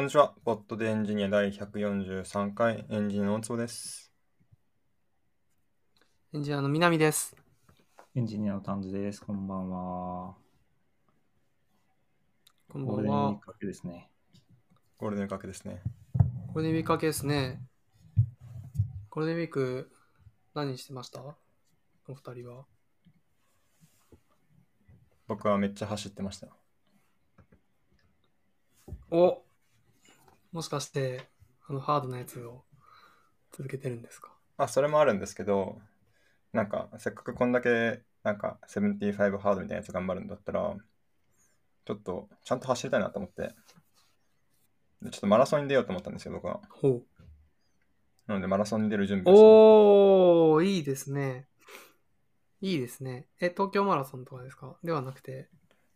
こんにちは。ポッドでエンジニア第143回エンジニアの大坪です。エンジニアの南です。エンジニアのタンジです。こんばんは。こんばんゴールデンウィーは。ク明けですね。ゴールデンウィーク明けですね。ゴールデンウィーク明けですね。ゴールデンウィーク何してました？お二人は。僕はめっちゃ走ってました。おもしかして、あのハードなやつを続けてるんですか？あ、それもあるんですけど、なんか、せっかくこんだけ、なんか、75ハードみたいなやつ頑張るんだったら、ちょっと、ちゃんと走りたいなと思って、でちょっとマラソンに出ようと思ったんですよ、僕は。ほう。なので、マラソンに出る準備をしておー、いいですね。いいですね。え、東京マラソンとかですか？ではなくて。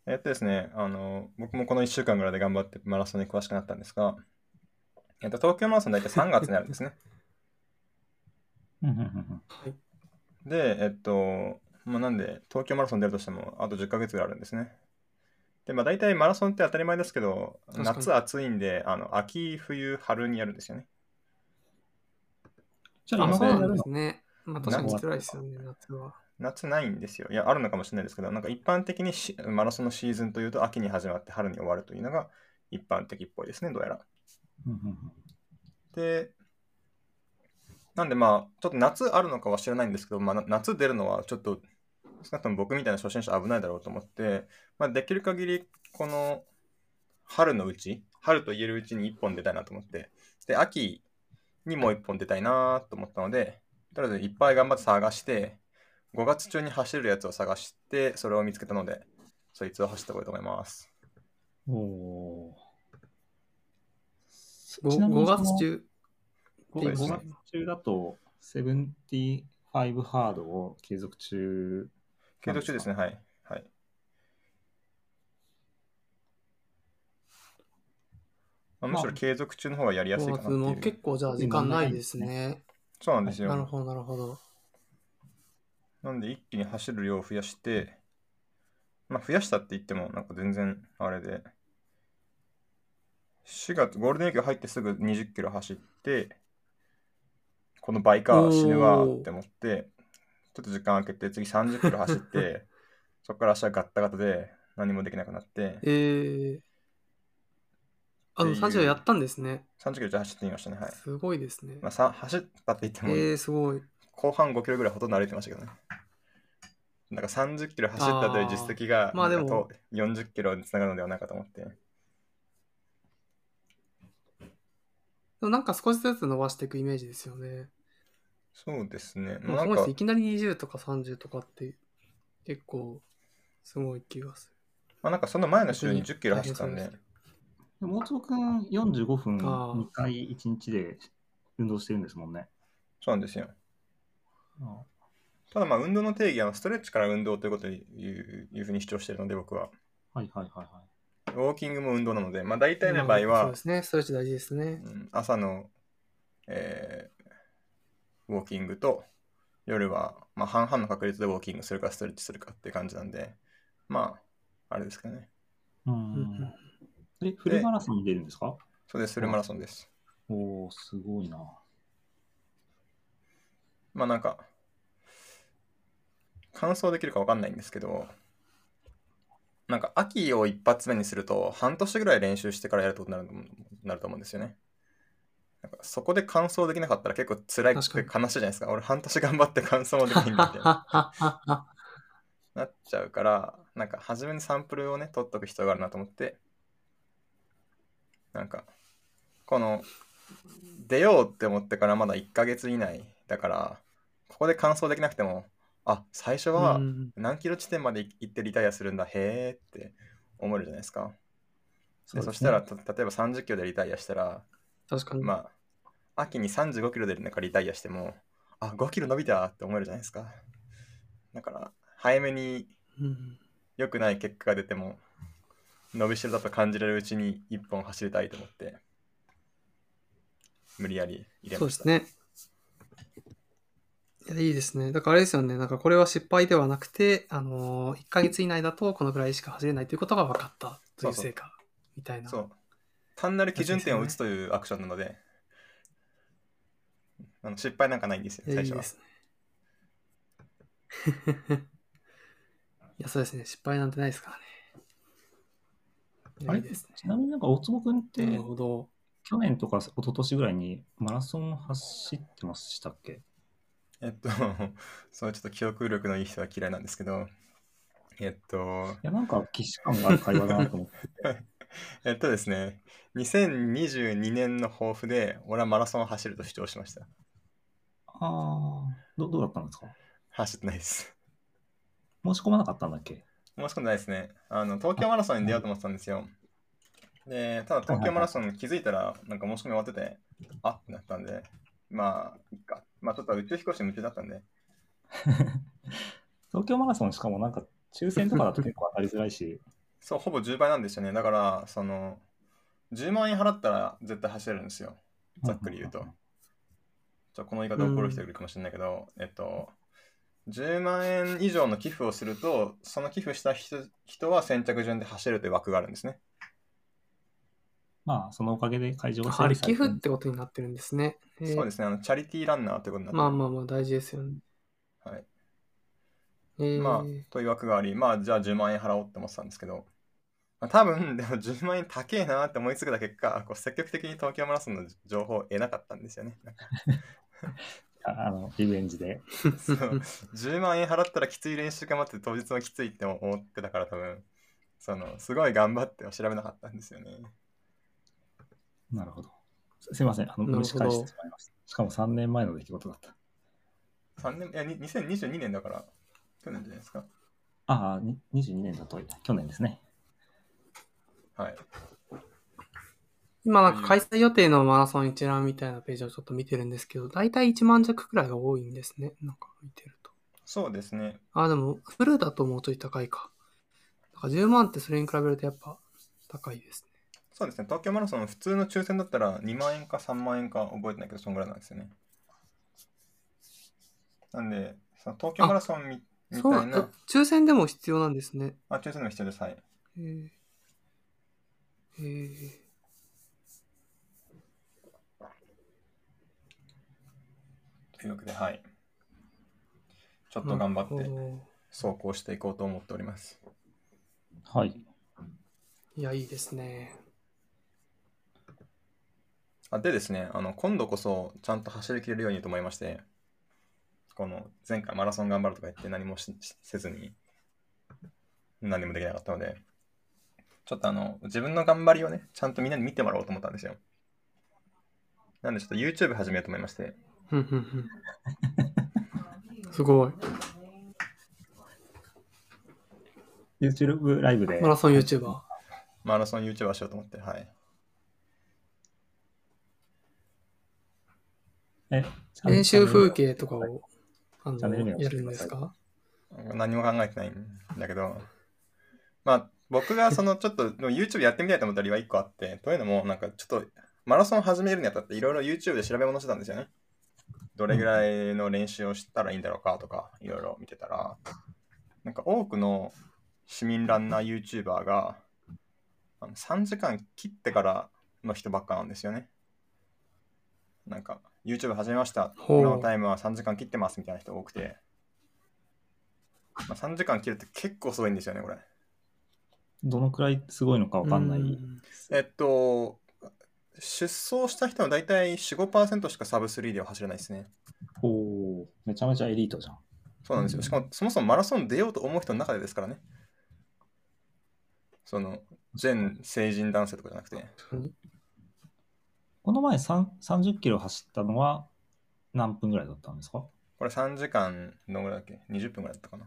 えっとですね、あの、僕もこの1週間ぐらいで頑張ってマラソンに詳しくなったんですが、えっと、東京マラソン大体3月にあるんですね。うんうんうんうんはい。で、えっと、まあ、なんで、東京マラソン出るとしても、あと10ヶ月ぐらいあるんですね。で、まあ、大体マラソンって当たり前ですけど、夏暑いんで、あの、秋、冬、春にやるんですよね。あ、じゃあ今からやるのですね。まあ確かに辛いですよね、夏は。夏ないんですよ。いや、あるのかもしれないですけど、なんか一般的にしマラソンのシーズンというと、秋に始まって春に終わるというのが一般的っぽいですね、どうやら。で、なんでまあ、ちょっと夏あるのかは知らないんですけど、まあ、夏出るのはちょっと、少なくとも僕みたいな初心者危ないだろうと思って、まあ、できる限り、この春のうち、春と言えるうちに1本出たいなと思って、で、秋にもう1本出たいなと思ったので、とりあえずいっぱい頑張って探して、5月中に走れるやつを探して、それを見つけたので、そいつを走ってこいと思います。おー 5, ちなみに5その月中？5そうですね月中だと、75ハードを継続中。継続中ですね、はい。はい。まあ、むしろ継続中の方がやりやすい5かなっていう。月も結構じゃあ時間ないですね。そうなんですよ。なるほど、なるほど。なんで一気に走る量を増やして、まあ増やしたって言ってもなんか全然あれで、4月、ゴールデンウィーク入ってすぐ20キロ走って、この倍か死ぬわって思って、ちょっと時間空けて次30キロ走って、そこから足はガッタガタで何もできなくなって、えー、あの、っていう30やったんですね。30キロじゃ走ってみましたね。はい。すごいですね。まあ、さ走ったって言っても、えー、すごい。後半5キロぐらいほとんど歩いてましたけどね。なんか30キロ走ったという実績が、まあでもなんかと40キロにつながるのではないかと思って。もなんか少しずつ伸ばしていくイメージですよね。そうですね。まあ、なんいきなり20とか30とかって結構すごい気がすまあ、なんかその前の週に10キロ走ったんでで、でも大坪くん45分あー2回1日で運動してるんですもんね。そうなんですよ。あただまあ運動の定義はストレッチから運動ということをいういうふうに主張しているので僕は。はいはいはいはい。ウォーキングも運動なので、まあ大る。体の場合はそうで、すね。ストレッチ大事ですね。うん。朝の、えーウォーキングと夜は、まあ、半々の確率でウォーキングするかストレッチするかって感じなんで、まあ、あれですかね。うん。フルマラソンに出るん。ですかそうです、フルマラソンです。おー、すごいな。まあなん。か、完走できるかわかん。ないん。ですけど、なんか秋を一発目にすると半年ぐらい練習してからやることになると思うなると思うんですよね。なんかそこで完走できなかったら結構辛いくて確悲しいじゃないですか。俺半年頑張って完走もできないんだみたいな。なっちゃうから、なんか初めにサンプルをね、取っとく必要があるなと思って、なんか、この、出ようって思ってからまだ1ヶ月以内だから、ここで完走できなくても、あ、最初はうん何キロ地点まで行ってリタイアするんだ、へーって思えるじゃないですか。でそしたら、た例えば30キロでリタイアしたら、確かに。まあ、秋に35キロでなんかリタイアしても、あ、5キロ伸びたって思えるじゃないですか。だから、早めにうん良くない結果が出ても、伸びしろだと感じられるうちに1本走りたいと思って、無理やり入れました。そうですね。いや、いいですね。だからあれですよね。なんかこれは失敗ではなくて、あのー、1ヶ月以内だとこのぐらいしか走れないということが分かったという成果みたいな。そう。単なる基準点を打つというアクションなので、あの失敗なんかないんですよ、最初は。いいですね。いや、そうですね。失敗なんてないですからね。あれ？いいですね。ちなみになんか大坪君ってなるほど。去年とか一昨年ぐらいにマラソン走ってましたっけ？えっと、そうちょっと記憶力のいい人は嫌いなんですけど、えっと、いや、なんか既視感がある会話だなと思って。えっとですね、2022年の抱負で、俺はマラソンを走ると主張しました。ああ、どどうだったんですか？走ってないです。申し込まなかったんだっけ？申し込んでないですね。あの、東京マラソンに出ようと思ってたんですよ。で、ただ東京マラソン気づいたら、なんか申し込み終わってて、あってなったんで、まあ、いっか。まあ、ちょっと宇宙飛行士夢中だったんで、東京マラソンしかもなんか抽選とかだと結構当たりづらいし、そう、ほぼ10倍なんですよね。だから、その、10万円払ったら絶対走れるんですよ。ざっくり言うと。ちょこの言い方怒る人いるかもしれないけど、えっと、10万円以上の寄付をすると、その寄付した人人は先着順で走るという枠があるんですね。まあ、そのおかげで会場がやはり整備されて寄付ってことになってるんですね。えーそうですね、あのチャリティーランナーということになってまあまあまあ大事ですよね。はいえーまあ、という枠があり、まあ、じゃあ10万円払おうって思ってたんですけど、まあ、多分、でも10万円高えなって思いついた結果、こう積極的に東京マラソンの情報を得なかったんですよね。あ あの、リベンジで。そう10万円払ったらきつい練習が待って当日もきついって思ってたから多分、その、すごい頑張っては調べなかったんですよね。なるほど。すすいません、あの、蒸し返してしまいました。しかも3年前の出来事だった。3年、いや、に2022年だから、去年じゃないですか。ああ、に22年だと去年ですね。はい。今なんか開催予定のマラソン一覧みたいなページをちょっと見てるんですけど、大体1万弱くらいが多いんですね。なんか見てると。そうですね。あ、でもフルだともうちょい高いか。だから10万ってそれに比べるとやっぱ高いですね。そうですね。東京マラソン、普通の抽選だったら2万円か3万円か覚えてないけど、そんぐらいなんですよね。なんで、その東京マラソンみみそうえたいな、抽選でも必要なんですね。あ、抽選でも必要です。はい。えー、えー、というわけで、はい。ちょっと頑張ってなるほど走行していこうと思っております。はい。いや、いいですね。あでですね、あの今度こそちゃんと走りきれるようにと思いまして、この前回マラソン頑張るとか言って何もせずに何もできなかったので、ちょっとあの自分の頑張りをね、ちゃんとみんなに見てもらおうと思ったんですよ。なんでちょっと YouTube 始めようと思いまして、ふんふんふんすごい。YouTube ライブで。マラソン YouTuber。マラソン YouTuber しようと思って、はい。え練習風景とかをあのやるんですか？何も考えてないんだけど、まあ僕がそのちょっと YouTube やってみたいと思った理由は1個あって、というのもなんかちょっとマラソン始めるにあたっていろいろ YouTube で調べ物してたんですよね。どれぐらいの練習をしたらいいんだろうかとかいろいろ見てたら、なんか多くの市民ランナー YouTuber があの3時間切ってからの人ばっかなんですよね。なんか YouTube 始めました。今のタイムは3時間切ってますみたいな人多くて。まあ、3時間切るって結構すごいんですよね、これ。どのくらいすごいのかわかんない。うんえっと、出走した人は大体4、5%しかサブ3では走れないですね。おーめちゃめちゃエリートじゃん。そうなんですよ。しかも、そもそもマラソン出ようと思う人の中でですからね。その、全成人男性とかじゃなくて。この前3 30キロ走ったのは何分ぐらいだったんですか？これ3時間、どのぐらいだっけ ?20 分ぐらいだったかな。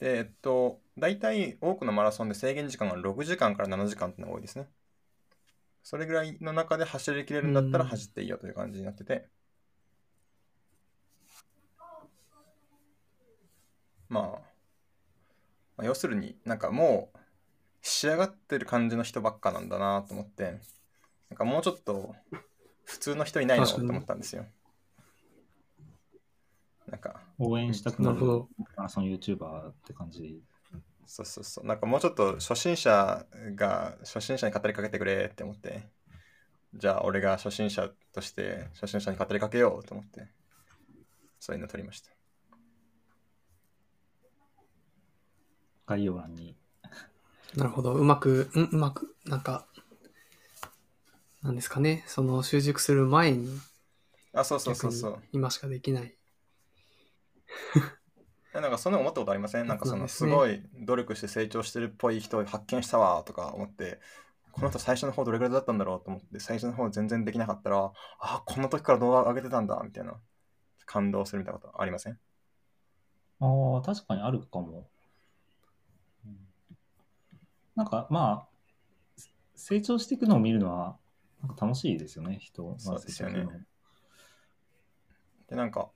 で、えっと、大体多くのマラソンで制限時間が6時間から7時間ってのが多いですね。それぐらいの中で走りきれるんだったらうん走っていいよという感じになってて。まあ、まあ要するになんかもう仕上がってる感じの人ばっかなんだなと思って、なんかもうちょっと普通の人いないのって確かに思ったんですよ。なんか、応援したくなるマラソン YouTuber って感じそうそうそう。なんかもうちょっと初心者が初心者に語りかけてくれって思って、じゃあ俺が初心者として初心者に語りかけようと思って、そういうの取りました。概要欄に。なるほど。うまく、うん、うまく、なんか、なんですかね。その習熟する前に、あ、そうそうそうそう。今しかできない。えなんかそんなの思ったことありません？なんかそのすごい努力して成長してるっぽい人を発見したわとか思って、この人最初の方どれぐらいだったんだろうと思って、最初の方全然できなかったら、あ、この時から動画上げてたんだみたいな感動するみたいなことありません？ああ、確かにあるかも。うんなんかまあ、成長していくのを見るのはなんか楽しいですよね、人がそうですよねで、なんか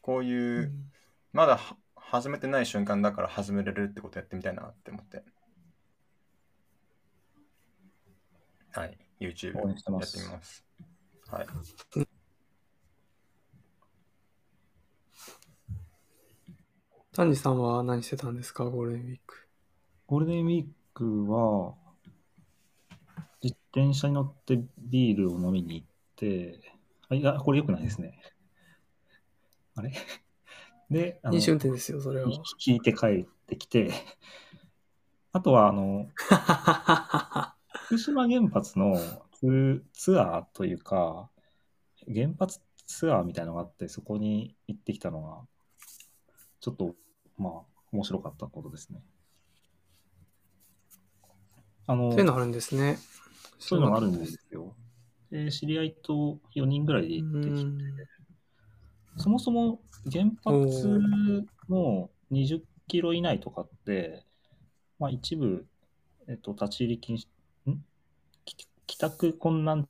こういう、うんまだは始めてない瞬間だから始めれるってことやってみたいなって思って。はい、YouTube やってますみます。はい。丹治さんは何してたんですか？ゴールデンウィーク。ゴールデンウィークは、自転車に乗ってビールを飲みに行って、あいや、これ良くないですね。あれ？で、あの飲酒運転ですよ、それは。引いて帰ってきて、あとは、あの、福島原発のツツアーというか、原発ツアーみたいなのがあって、そこに行ってきたのが、ちょっと、まあ、面白かったことですね。あの、そういうのあるんですね。そういうのがあるんですよ。で、知り合いと4人ぐらいでう行ってきて、んそもそも原発の20キロ以内とかって、まあ一部、えっと、立ち入り禁止、ん？き帰宅困難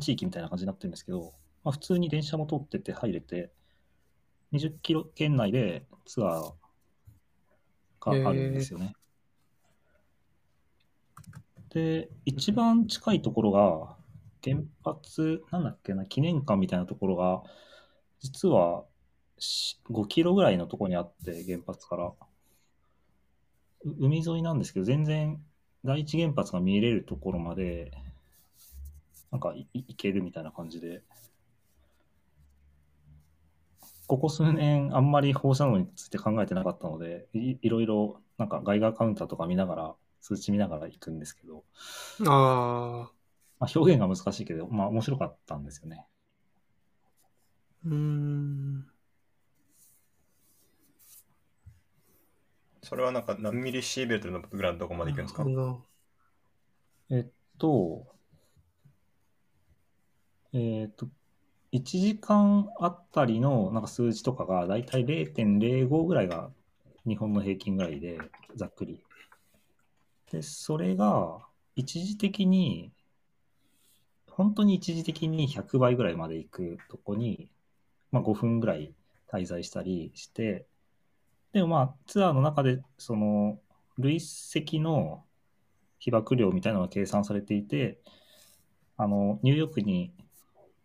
地域みたいな感じになってるんですけど、まあ普通に電車も通ってて入れて、20キロ圏内でツアーがあるんですよね。で、一番近いところが、原発、なんだっけな、記念館みたいなところが、実はし5キロぐらいのところにあって、原発から。う海沿いなんですけど、全然第一原発が見れるところまで、なんかい行けるみたいな感じで。ここ数年、あんまり放射能について考えてなかったので、いいろいろ、なんかガイガーカウンターとか見ながら、数値見ながら行くんですけど、ああ、まあ、表現が難しいけど、まあ面白かったんですよね。うーん。それはなんか何ミリシーベルトのぐらいのどこまで行くんですか？えっと、えっと、1時間あたりのなんか数値とかがだいたい0.05ぐらいが日本の平均ぐらいで、ざっくり。で、それが一時的に、本当に一時的に100倍ぐらいまで行くとこに、まあ、5分ぐらい滞在したりして、でもまあツアーの中でその累積の被爆量みたいなのが計算されていて、あの、ニューヨークに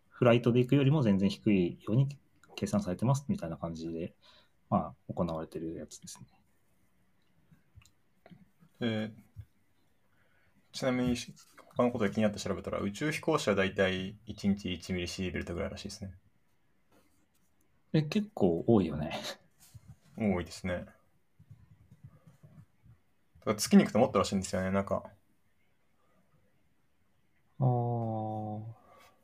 フライトで行くよりも全然低いように計算されてますみたいな感じで、まあ、行われてるやつですね。えちなみに他のことで気になって調べたら宇宙飛行士はだいたい1日1ミリシーベルトぐらいらしいですね。え、結構多いよね。多いですね。だから月に行くともっとらしいんですよね。なんか、ああ。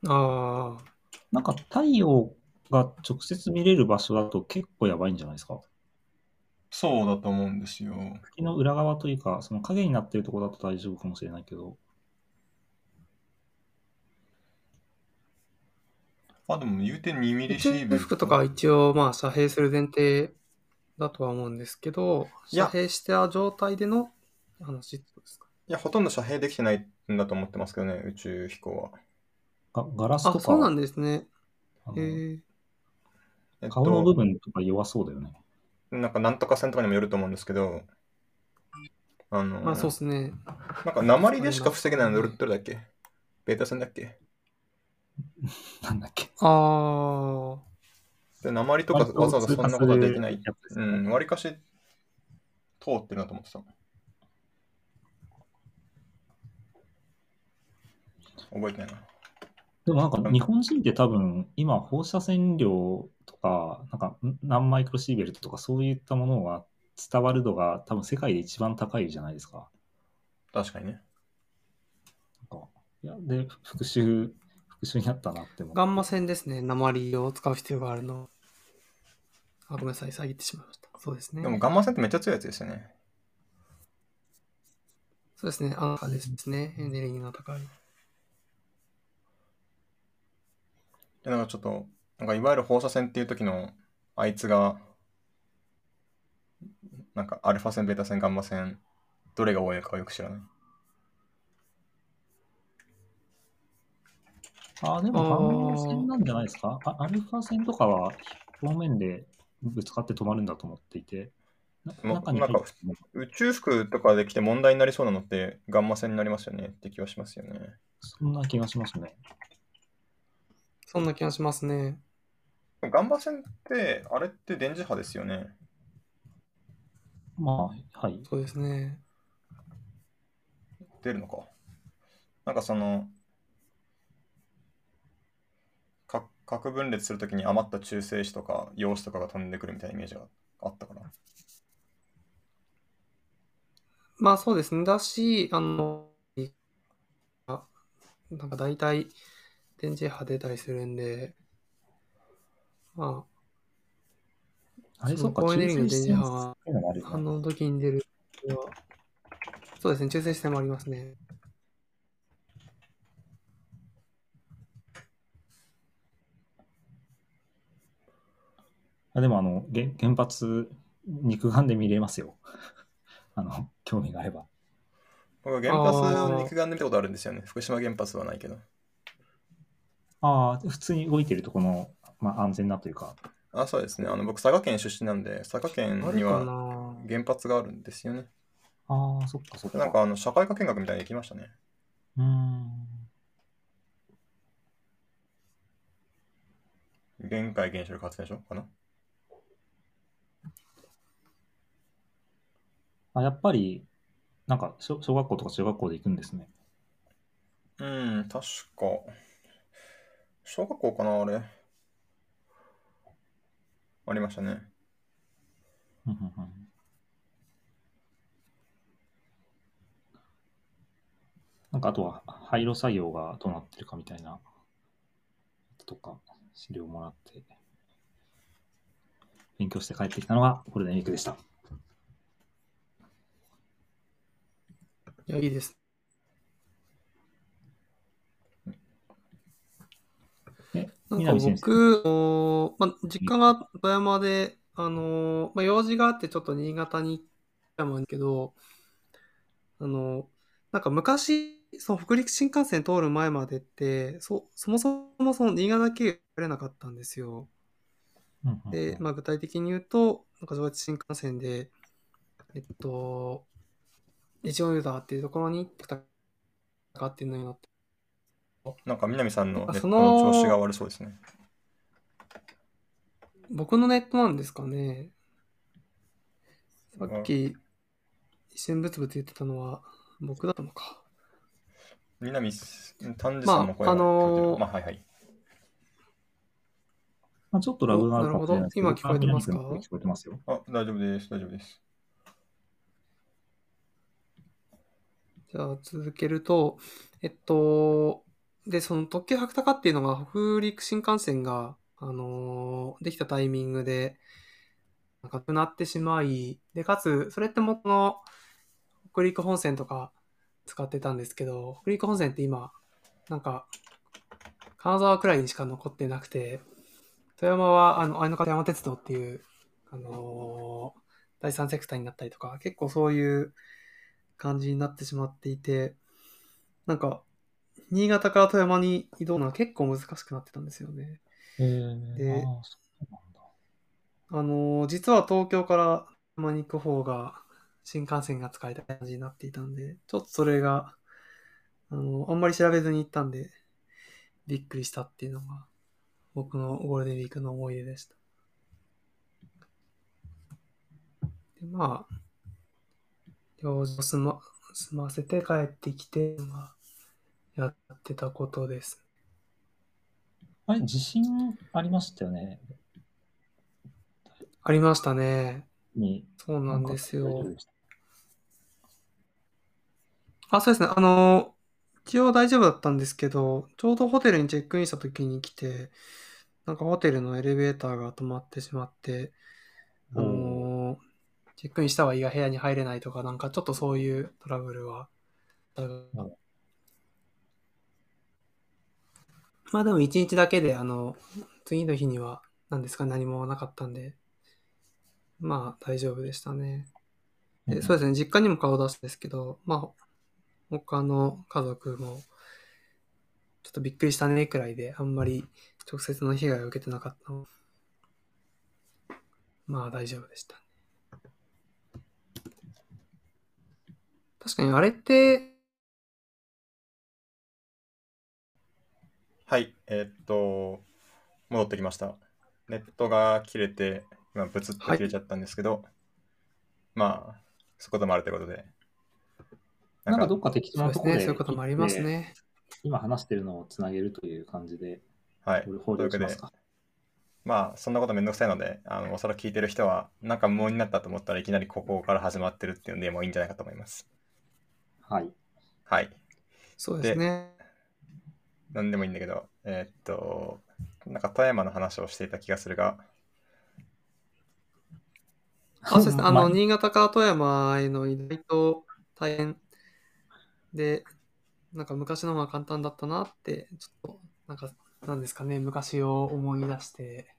ああ、なんか太陽が直接見れる場所だと結構やばいんじゃないですか。そうだと思うんですよ。月の裏側というか、その影になってるところだと大丈夫かもしれないけど。あ、でも言うて2ミリ宇シーベルト。宙服とかは一応まあ遮蔽する前提だとは思うんですけど、遮蔽した状態での話ってことですか？いや、ほとんど遮蔽できてないんだと思ってますけどね、宇宙飛行は。がガラスとあ、か、そうなんですね。え。えっと顔の部分とか弱そうだよね。なんかなんとか線とかにもよると思うんですけど、あの、まあそうですね。なんか鉛でしか防げないのどれだっけ？ベータ線だっけ？なんだっけ？で鉛とかわざわざそんなことはできない。うん、わりかし通ってるなと思ってた。覚えてないな。でもなんか日本人って多分今放射線量とか、なんか何マイクロシーベルトとかそういったものが伝わる度が多分世界で一番高いじゃないですか。確かにね。なんかいやで、復習、復習になったなって思う。ガンマ線ですね。鉛を使う必要があるの。あ、ごめんなさい。遮ってしまいました。そうですね。でもガンマ線ってめっちゃ強いやつですよね。そうですね。アンカーですね。エネルギーの高い。で、なんかちょっと、なんかいわゆる放射線っていう時のあいつが、なんかアルファ線、ベータ線、ガンマ線、どれが多いのかはよく知らない。あ、でもガンマ線なんじゃないですか？あアルファ線とかは表面でぶつかって止まるんだと思っていて、なも中になんか宇宙服とかで来て問題になりそうなのってガンマ線になりますよねって気はしますよね。そんな気がしますね。そんな気がしますね。ガンマ線って、あれって電磁波ですよね。まあ、はい。そうですね。出るのか。なんかその、か核分裂するときに余った中性子とか陽子とかが飛んでくるみたいなイメージがあったから。まあそうですね。だし、あの、あなんか大体電磁波出たりするんで、まあれ、そそうっか、高エネルギーの中性子電磁波がっていうのがあるよあ、ね反応の時に出るそうですね。中性子線もありますね。あでも、あの、原原発、肉眼で見れますよ。あの、興味があれば。僕は原発を肉眼で見たことあるんですよね。福島原発はないけど。ああ、普通に動いてるとこの、まあ、安全なというか。あ、そうですね。あの僕、佐賀県出身なんで、佐賀県にはな原発があるんですよね。ああ、そっかそっか。なんかあの社会科見学みたいに行きましたね。うーん。限界原子力発電所かな。あ、やっぱり、なんか小、小学校とか中学校で行くんですね。うん、確か。小学校かな、あれ。ありましたね。うんうんうんなんかあとは廃炉作業がどうなってるかみたいなとか資料をもらって勉強して帰ってきたのがゴールデンウィークでした。いや、いいです。なんか。僕、まあ、実家が富山で、あのまあ、用事があってちょっと新潟に行ったんですけど、あの、なんか昔、その北陸新幹線通る前までって、そ、そもそもその新潟経由来れなかったんですよ。うんうんうんで、まあ、具体的に言うと、なんか上越新幹線で、えっと、一応ユーザーっていうところに行ったかっていうのになって、なんか南さんのネットのの調子が悪そうですね。僕のネットなんですかね。さっき、一瞬ブツブツ言ってたのは僕だったのか。南す、丹治さんの声がまああのーまあ、はいはい。まあ、ちょっとラグがあるかもしれないですけなるほど今聞こえてますか？聞こえてますよ。あ、大丈夫です、大丈夫です。じゃあ続けると、えっと、で、その特急白鷹っていうのが北陸新幹線が、あのーできたタイミングで、なくなってしまい、で、かつ、それって元の北陸本線とか使ってたんですけど、北陸本線って今、なんか、金沢くらいにしか残ってなくて、富山は、あの、愛の方山鉄道っていう、あのー第三セクターになったりとか、結構そういう感じになってしまっていて、なんか、新潟から富山に移動のは結構難しくなってたんですよね。えー、であのー実は東京から富山に行く方が新幹線が使えた感じになっていたんで、ちょっとそれが、あのあんまり調べずに行ったんで、びっくりしたっていうのが、僕のゴールデンウィークの思い出でした。で、まあ、用事を済ま済ませて帰ってきて、まあ、やってたことです。あれ、地震ありましたよね？ありましたね。に。そうなんですよあ、そうですね。あの、一応大丈夫だったんですけど、ちょうどホテルにチェックインした時に来て、なんかホテルのエレベーターが止まってしまって、あのーチェックインしたはいいが部屋に入れないとか、なんかちょっとそういうトラブルは。まあでも一日だけで、あの、次の日には、何ですか、何もなかったんで、まあ大丈夫でしたね。でそうですね、実家にも顔出すんですけど、まあ、他の家族も、ちょっとびっくりしたねくらいで、あんまり直接の被害を受けてなかったの。まあ大丈夫でした。確かにあれって、はい、えーっと、戻ってきました。ネットが切れて、今、ブツッと切れちゃったんですけど、まあ、そういうこともあるということで。なんかどっか適当そうですね、なところで、そういうこともありますね。今話してるのをつなげるという感じで、はい、いうわけで流します、か？まあ、そんなことめんどくさいので、あの、おそらく聞いてる人は、なんか無音になったと思ったらいきなりここから始まってるっていうので、もういいんじゃないかと思います。はい。はい。そうですね。なんでもいいんだけど、えーっと、なんか富山の話をしていた気がするが、あ、そうですね。あの、ま新潟から富山への移動と大変で、なんか昔の方が簡単だったなって、ちょっと、なんか、なんですかね、昔を思い出して、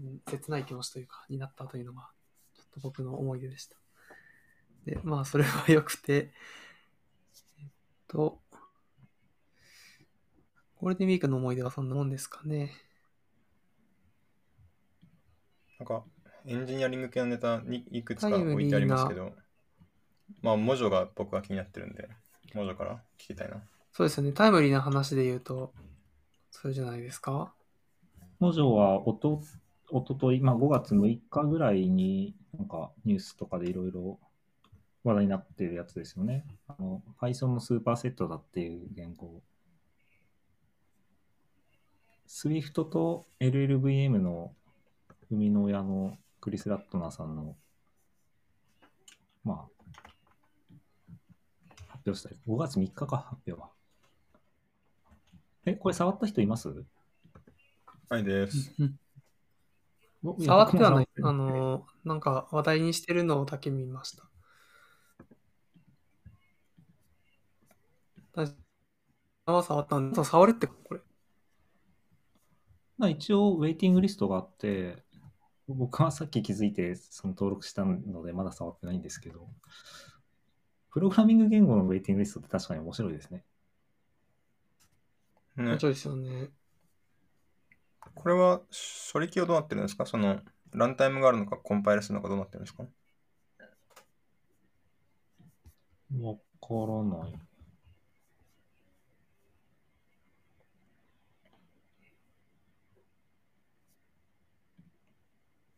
うん切ない気持ちというか、になったというのが、ちょっと僕の思い出でした。で、まあ、それは良くて、えっと、ゴールデンウィークの思い出はそんなもんですかね。なんか、エンジニアリング系のネタにいくつか置いてありますけど、まあ、文字が僕は気になってるんで、文字から聞きたいな。そうですよね。タイムリーな話で言うと、それじゃないですか？文章はおと、おととい、まあ5月6日ぐらいに、なんかニュースとかでいろいろ話題になってるやつですよね。あの、Python のスーパーセットだっていう言語。Swift と LLVM の生みの親のクリス・ラットナーさんの、まあ、発表したい。5月3日か、発表は。え、これ触った人います？はいです。触ってはない。あの、なんか話題にしてるのだけ見ました。あ触ったんそう触るってこれ。まあ、一応、ウェイティングリストがあって、僕はさっき気づいてその登録したので、まだ触ってないんですけど、プログラミング言語のウェイティングリストって確かに面白いですね。ね面白いですよね。これは処理器はどうなってるんですか？その、ランタイムがあるのか、コンパイルするのかどうなってるんですか？わからない。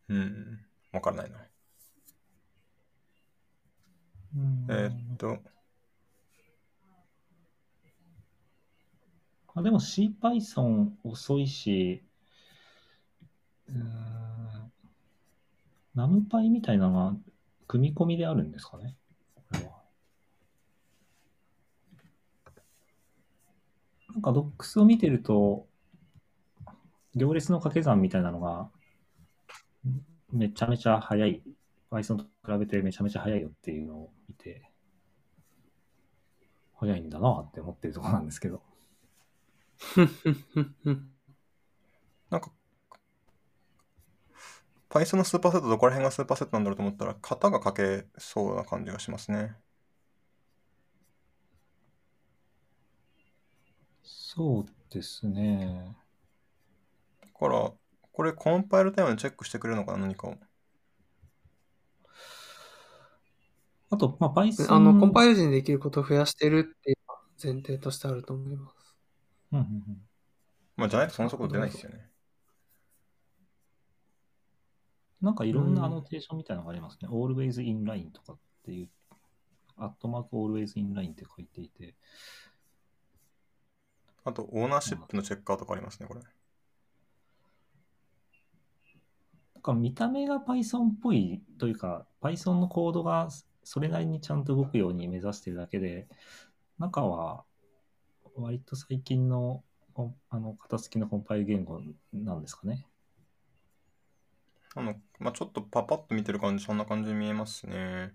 うん、わからないな。えーっと、あでも CPython 遅いし、うーん、NumPy みたいなのが組み込みであるんですかね？なんか Docs を見てると、行列の掛け算みたいなのがめちゃめちゃ早い。Python と比べてめちゃめちゃ早いよっていうのを見て、早いんだなって思ってるところなんですけど。なんか、Python のスーパーセットどこら辺がスーパーセットなんだろうと思ったら、型が書けそうな感じがしますね。そうですね。だから、これコンパイルタイムでチェックしてくれるのかな、何かを。あと、まあ、Python。あの、コンパイル時にできることを増やしてるっていう前提としてあると思います。うんうんうんまあ、じゃないとその速度出ないですよね。なんかいろんなうんアノテーションみたいなのがありますね。always in line とかっっていう、アットマーク always in line って書いていて、あと、オーナーシップのチェッカーとかありますね、これ。なんか見た目が Python っぽいというか、Python のコードがそれなりにちゃんと動くように目指してるだけで、中は割と最近のあの型付きのコンパイル言語なんですかね。あの、まあ、ちょっとパパッと見てる感じ、そんな感じに見えますね。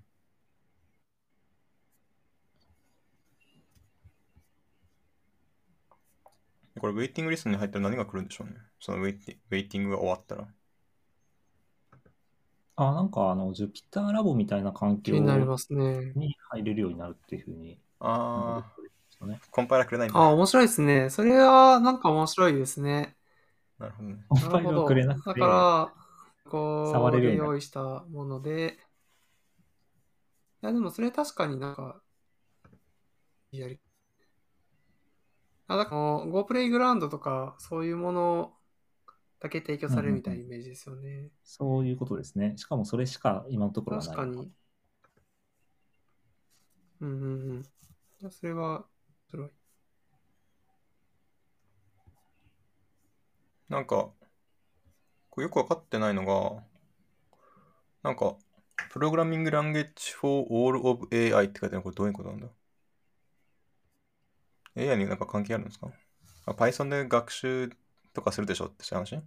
これ、ウェイティングリストに入ったら何が来るんでしょうね。そのウェイウェイティングが終わったら。あ、なんかあの Jupyter ラボみたいな環境気になりますね。に入れるようになるっていうふうにああ、ですね。コンパイラーくれないんだ。あ、面白いですね。それはなんか面白いですね。なるほどね。コンパイルはなるほど。くれなくて、だから、こう、触れるようになるで用意したもので、いや、でもそれ確かになんか、やり、あ、だから、Go プレイグラウンドとか、そういうものだけ提供されるみたいなイメージですよね。そういうことですね。しかもそれしか今のところはない。確かに。うんうんうん。それは、それは、なんか、これよくわかってないのが、なんか、プログラミングランゲージ for all of AI って書いてあるのこれどういうことなんだ ?AI になんか関係あるんですか？あ ?Python で学習とかするでしょって話？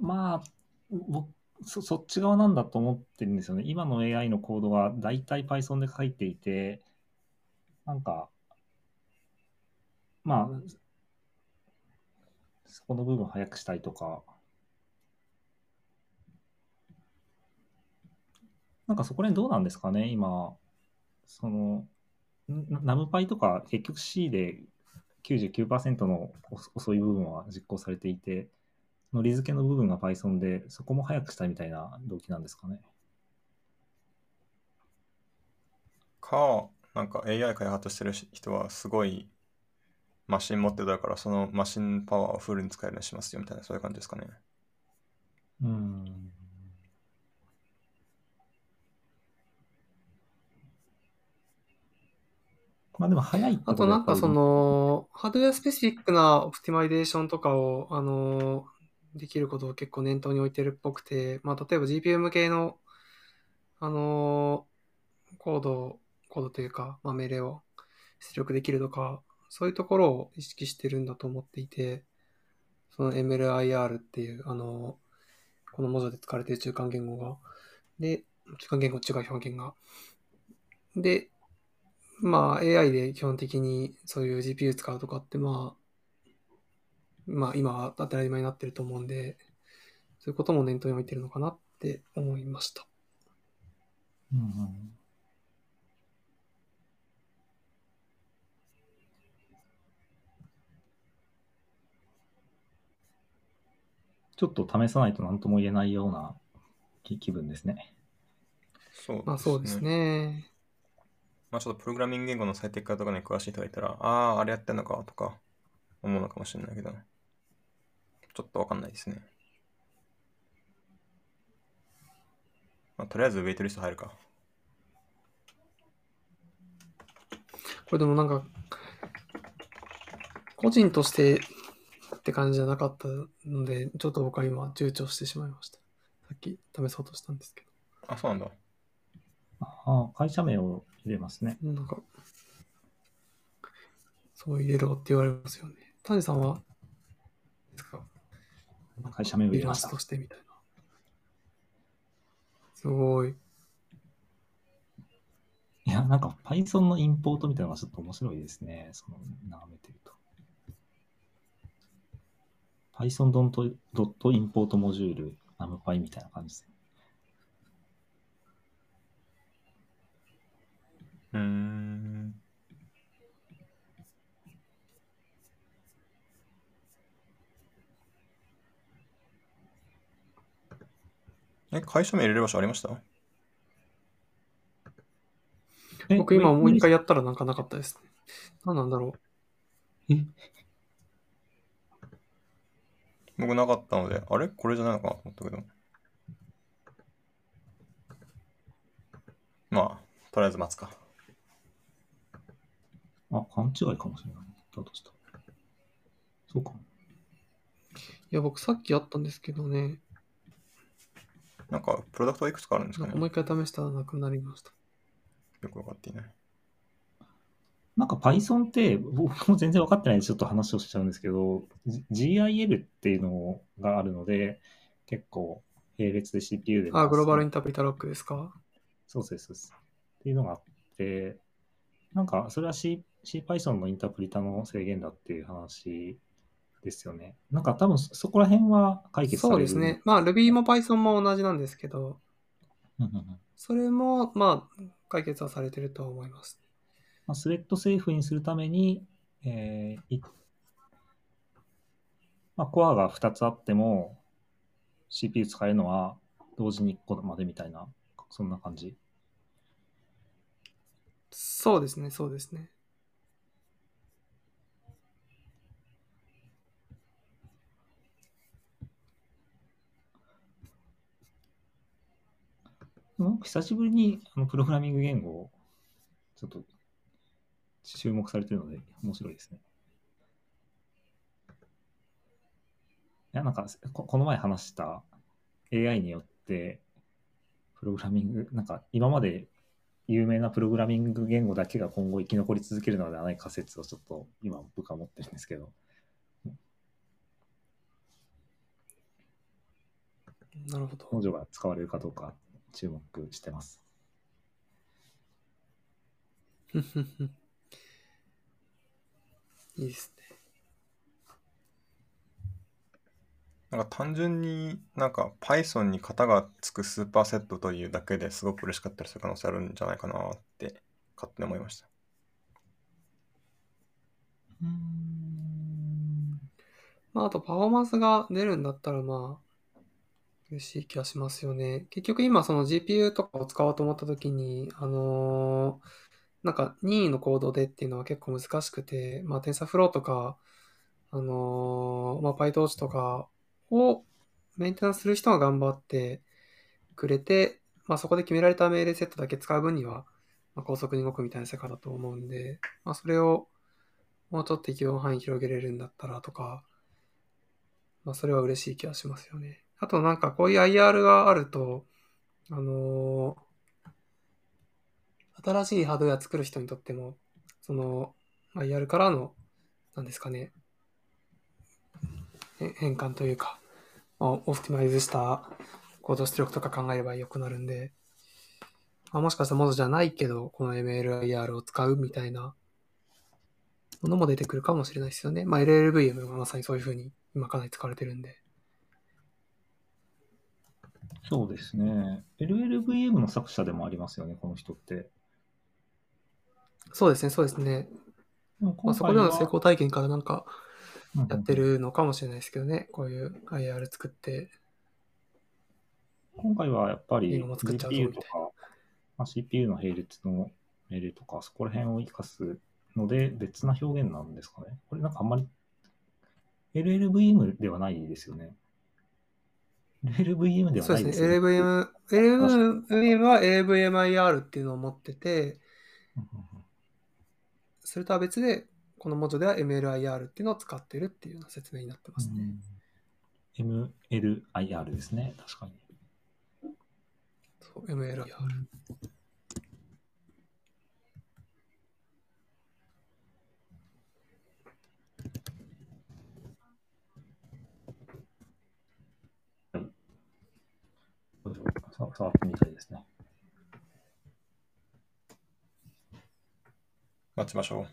まあ、僕そそっち側なんだと思ってるんですよね。今の AI のコードが大体 Python で書いていて、なんか、まあ、そこの部分早くしたいとか、なんかそこら辺どうなんですかね、今、その、ナムパイとか結局 C で99%の遅遅い部分は実行されていて、のり付けの部分が Python で、そこも早くしたいみたいな動機なんですかね。か、なんか AI 開発してる人はすごいマシン持ってたから、そのマシンパワーをフルに使えるようにしますよみたいな、そういう感じですかね。うん。まあでも早いってこあとなんかその、ハードウェアスペシフィックなオプティマイゼーションとかを、あの、できることを結構念頭に置いてるっぽくて、まあ例えば GPU 向けの、あの、コード、コードというか、まあ命令を出力できるとか、そういうところを意識してるんだと思っていて、その MLIR っていう、あの、この文字で使われている中間言語が、で、中間言語、違う表現が。で、まあ AI で基本的にそういう GPU 使うとかってまあ、まあ今は当たり前になってると思うんで、そういうことも念頭に置いてるのかなって思いました。うんうんちょっと試さないと何とも言えないような気気分ですね。そうまあそうです。ね。まあちょっとプログラミング言語の最適化とかに詳しい人がいたら、ああ、あれやってんのかとか思うのかもしれないけど、ちょっとわかんないですね。まあ、とりあえずウェイトリスト入るか。これでもなんか、個人としてって感じじゃなかったので、ちょっと僕は今躊躇してしまいました。さっき試そうとしたんですけあ、そうなんだ。ああ、会社名を入れますね。ど、なんか、そう入れろって言われますよね。谷さんは、ですか？会社名を入れましたと。してみたいな。すごい。いや、なんか Python のインポートみたいなのがちょっと面白いですね。その眺めてると。Python ドットドットインポートモジュール、NumPy みたいな感じでうーん。え、会社名入れる場所ありました？え僕今もう一回ややったらなんかなかったですね。何なんだろう。え？僕なかったので、あれ？これじゃないのかなと思ったけど。まあ、とりあえず待つか。あ、勘違いかもしれない。だとしたら。そうか。いや、僕さっきやったんですけどね、なんか、プロダクトはいくつかあるんですかねなんかもう一回試したらなくなりました。よくわかっていない。なんか Python って僕も全然分かってないんでちょっと話をしちゃうんですけど、G- GIL っていうのがあるので、結構並列で CPU で。あ、グローバルインタープリタロックですか？そうです、そうです。っていうのがあって、なんかそれは C、CPython のインタープリタの制限だっていう話ですよね。なんか多分そそこら辺は解決される。そうですね。まあ Ruby も Python も同じなんですけど。それもまあ解決はされてるとは思います。まあ、スレッドセーフにするために、えーいまあ、コアが2つあっても CPU 使えるのは同時に1個までみたいな、そんな感じ。そうですね、そうですね。でも久しぶりにあのプログラミング言語をちょっと注目されてるので面白いですね。いや、なんかここの前話した AI によってプログラミング、なんか今まで有名なプログラミング言語だけが今後生き残り続けるのではない仮説をちょっと今僕は持ってるんですけど。なるほど。彼女が使われるかどうか注目してます。いいですね。なんか単純になんか Python に型がつくスーパーセットというだけですごく嬉しかったりする可能性あるんじゃないかなって勝手に思いました。まあ、あとパフォーマンスが出るんだったらまあ、嬉しい気がしますよね。結局今その GPU とかを使おうと思った時に、あのーなんか任意のコードでっていうのは結構難しくて、まあ TensorFlow とか、あのーまあ PyTorch とかをメンテナンスする人が頑張ってくれて、まあそこで決められた命令セットだけ使う分には、まあ、高速に動くみたいな世界だと思うんで、まあそれをもうちょっと適用範囲広げれるんだったらとか、まあ、それは嬉しい気がしますよね。あと、なんか、こういう IR があると、あのー新しいハードウェア作る人にとっても、その IR からの、なんですかね、変換というか、オプティマイズしたコード出力とか考えれば良くなるんで、まあ、もしかしたらモードじゃないけど、この MLIR を使うみたいなものも出てくるかもしれないですよね。まあ、LLVM がまさにそういうふうに今かなり使われてるんで。そうですね。LLVM の作者でもありますよね、この人って。そうですね、そうですね。まあ、そこでの成功体験からなんかやってるのかもしれないですけどね。こういう IR 作って。今回はやっぱりいいのも作っちゃうぞ GPU みたいとか、まあ、CPU の並列の命令とか、そこら辺を活かすので別な表現なんですかね。これなんかあんまり LLVM ではないですよね。LLVM ではそうでね。ないですね。LLVM、LLVM は LLVMIR っていうのを持ってて、それとは別で、このモジュでは MLIR っていうのを使ってるっていうような説明になってますね。うん MLIR ですね、確かに。そう、MLIR。さ触ってみたいですね。待ちましょう。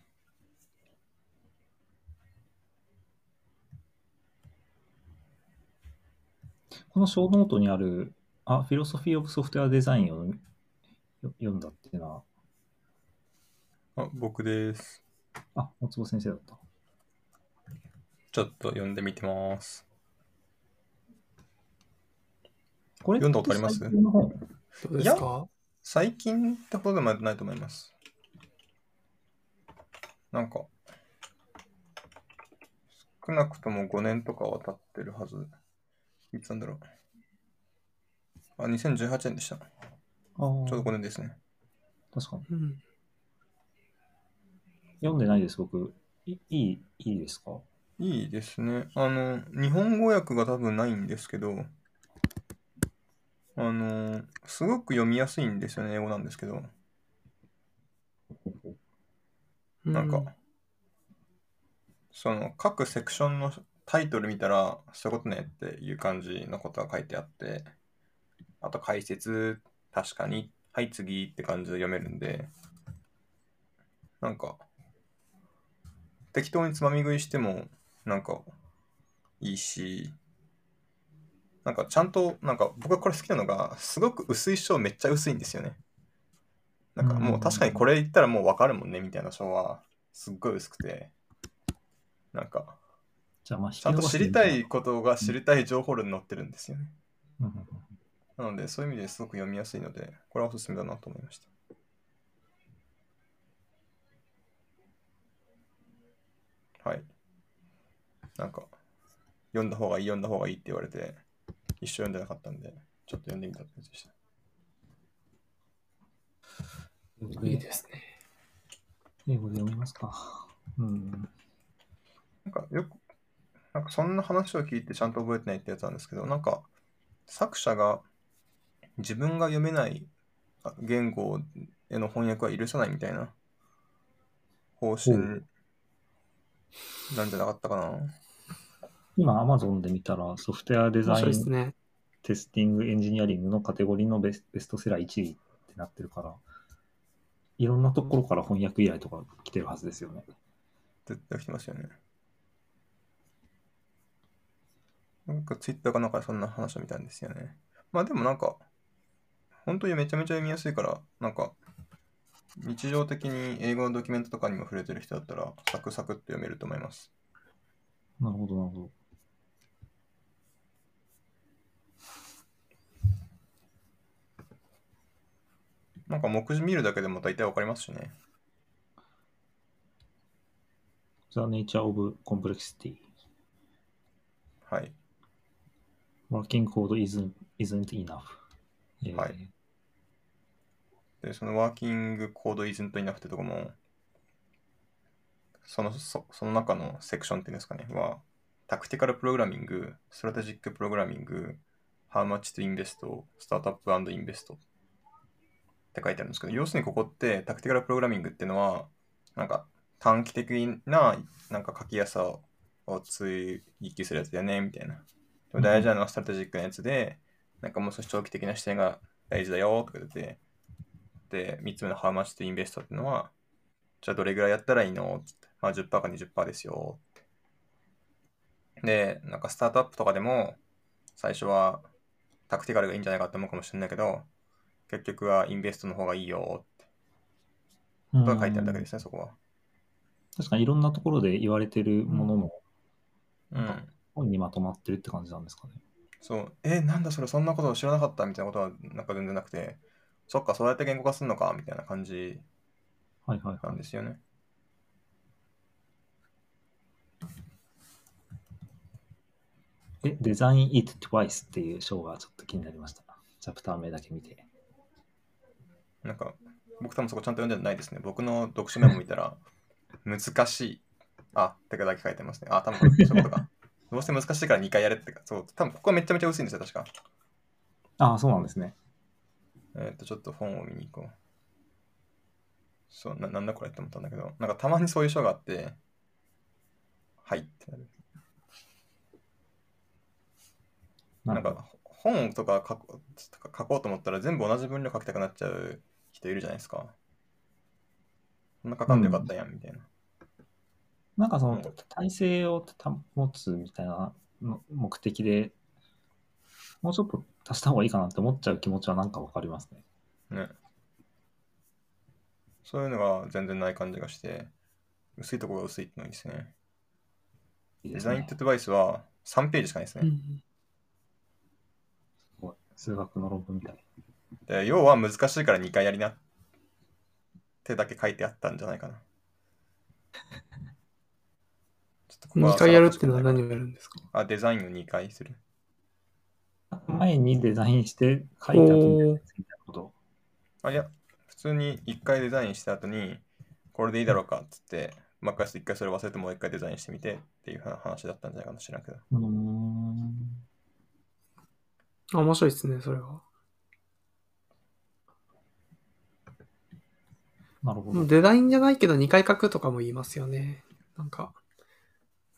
このショーノートにある、 A Philosophy of Software Design をよ読んだっていうのは、あ、僕です。あ、大坪先生だった。ちょっと読んでみてます。これ読んだことあります？どうですか？最近ってほどでもないと思います。なんか、少なくとも5年とかは経ってるはず。いつなんだろう。あ、2018年でした。ちょうど5年ですね。確かに。うん。読んでないです、僕。いいい、いいですか？いいですね。あの、日本語訳が多分ないんですけど、あの、すごく読みやすいんですよね、英語なんですけど。なんか、その各セクションのタイトル見たら、そういうことねっていう感じのことが書いてあって、あと解説、確かに、はい次って感じで読めるんで、なんか、適当につまみ食いしても、なんか、いいし、なんかちゃんと、なんか僕がこれ好きなのが、すごく薄い章めっちゃ薄いんですよね。なんかもう確かにこれ言ったらもうわかるもんねみたいな章は、すっごい薄くて、なんか、ちゃんと知りたいことが知る。りたい情報量に載ってるんですよね。なので、そういう意味ですごく読みやすいので、これはおすすめだなと思いました。はい。なんか、読んだ方がいい、読んだ方がいいって言われて、一生読んでなかったんで、ちょっと読んでみたってやつでした。いいですね。英語で読みますか。うん。なんかよく、なんかそんな話を聞いてちゃんと覚えてないってやつなんですけど、なんか作者が自分が読めないあ言語への翻訳は許さないみたいな方針なんじゃなかったかな。今、Amazon で見たら、ソフトウェアデザ面イン、ね。テスティング、エンジニアリングのカテゴリーのベスベストセラー1位ってなってるから、いろんなところから翻訳依頼とか来てるはずですよね。絶対来てますよね。なんかツイッターかなんかでそんな話を見たんですよね。まあでもなんか、本当にめちゃめちゃ読みやすいから、なんか、日常的に英語のドキュメントとかにも触れてる人だったら、サクサクって読めると思います。なるほど、なるほど。なんか目次見るだけでも大体わかりますしね。The Nature of Complexity. はい。Working Code isn't, isn't enough. えーはいで、そのワーキングコードイズントイナフってとこも、そのそその中のセクションっていうんですかね、は、 tactical programming、strategic programming、How much to invest, スタートアップ &invest って書いてあるんですけど、要するにここって tactical programming っていうのは、なんか短期的ななんか書きやすさを追求するやつだよね、みたいな。でも大事なのは strategic なやつで、なんかもう少し長期的な視点が大事だよとか言って、で、3つ目の How much to invest っていうのは、じゃあどれぐらいやったらいいの？つって、まあ10%か20%ですよって。で、なんかスタートアップとかでも、最初はタクティカルがいいんじゃないかって思うかもしれないけど、結局はインベストの方がいいよってことが書いてあるだけですね、そこは。確かにいろんなところで言われてるもののうん。本にまとまってるって感じなんですかね。そう、え、なんだそれ、そんなこと知らなかったみたいなことはなんか全然なくて、そっか、そうやって言語化するのかみたいな感じはいはいはい。なんですよね。え、デザイン it twice っていう章がちょっと気になりました。チャプター名だけ見て。なんか、僕多分そこちゃんと読んでないですね。僕の読書メモ見たら、難しい。あ、ってかだけ書いてますね。あ、多分これそういうことか。どうせ難しいから2回やれってか、そう、多分ここはめちゃめちゃ薄いんですよ、確か。ああ、そうなんですね。えっ、と、ちょっと本を見に行こう。そうな、なんだこれって思ったんだけど、なんかたまにそういう章があって、はいってなる。なんか本とか書こう書こうと思ったら全部同じ分量書きたくなっちゃう人いるじゃないですか。そんな書かんでよかったやん、みたいな。なんかそのうん体制を保つみたいなの目的でもうちょっと足した方がいいかなって思っちゃう気持ちはなんかわかりますね。ね。そういうのが全然ない感じがして、薄いところが薄いってのがいいですね。いいですねデザインテッドバイスは3ページしかないですね。うん。すごい数学の論文みたい。で要は難しいから2回やりなってだけ書いてあったんじゃないかな。ちょっとここは2回やるっていうのは何をやるんですか？あ、デザインを2回する。前にデザインして書いた後に。あ、いや、普通に一回デザインした後に、これでいいだろうかっつって、まあ、一回それ忘れてもう一回デザインしてみてっていう話だったんじゃないかな知らんけど。うーん。あ面白いですね、それは。なるほど。デザインじゃないけど2回書くとかも言いますよね。なんか、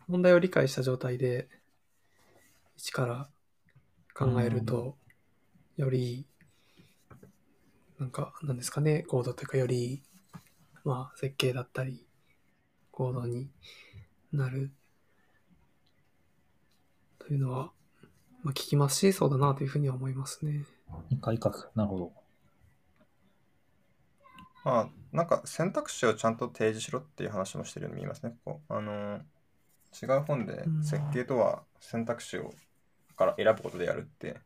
問題を理解した状態で、一から考えると、より、なんか、なんですかね、コードというか、より、まあ、設計だったり、コードになる、というのは、まあ、聞きますし、そうだなというふうには思いますね。二回書く。なるほど。まあ、なんか選択肢をちゃんと提示しろっていう話もしてるように見えますね。ここあの違う本でうん設計とは選択肢をから選ぶことでやるって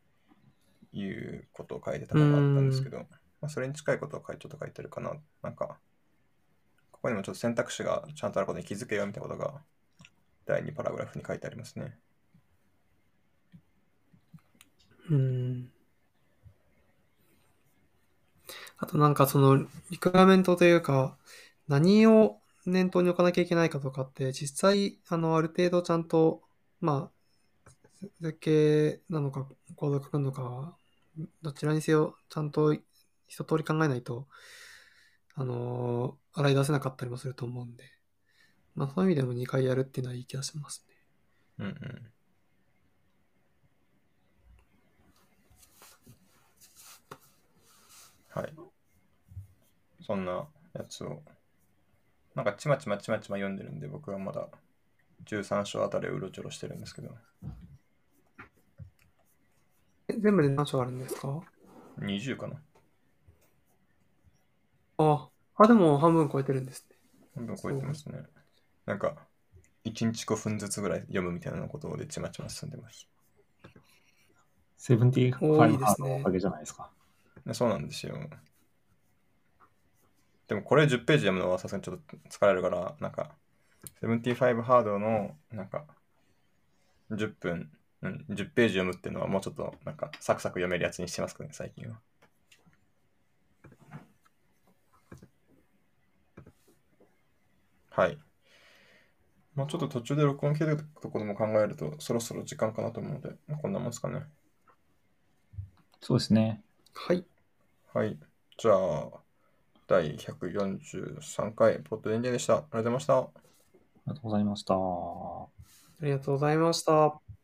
いうことを書いてたのがあったんですけど、まあ、それに近いことを書いちょっと書いてるかな。なんか、ここにもちょっと選択肢がちゃんとあることに気づけよみたいなことが第2パラグラフに書いてありますね。うん。あとなんかそのリクエアメントというか、何を念頭に置かなきゃいけないかとかって、実際、あの、ある程度ちゃんと、まあ、設計なのか、コード書くのか、どちらにせよ、ちゃんと一通り考えないと、あの洗い出せなかったりもすると思うんで、まあそういう意味でも2回やるっていうのはいい気がしますね。うんうん。はい。そんなやつを、なんかちまちまちまちま読んでるんで、僕はまだ13章あたりをうろちょろしてるんですけど、え全部で何章あるんですか？20かなあ、あ、でも半分超えてるんですね。半分超えてますね。なんか、1日5分ずつぐらい読むみたいなことでちまちま進んでます。セブンティフ多ァイブいですねのおかげじゃないですか。ねそうなんですよ。でもこれ10ページ読むのはさすがにちょっと疲れるから、なんか、75ハードの、なんか、10分、うん、10ページ読むっていうのはもうちょっと、なんか、サクサク読めるやつにしてますかね、最近は。はい。まあちょっと途中で録音切るところも考えると、そろそろ時間かなと思うので、まあこんなもんですかね。そうですね。はい。はい。じゃあ、第143回、ポッドエンジェでした。ありがとうございました。ありがとうございました。ありがとうございました。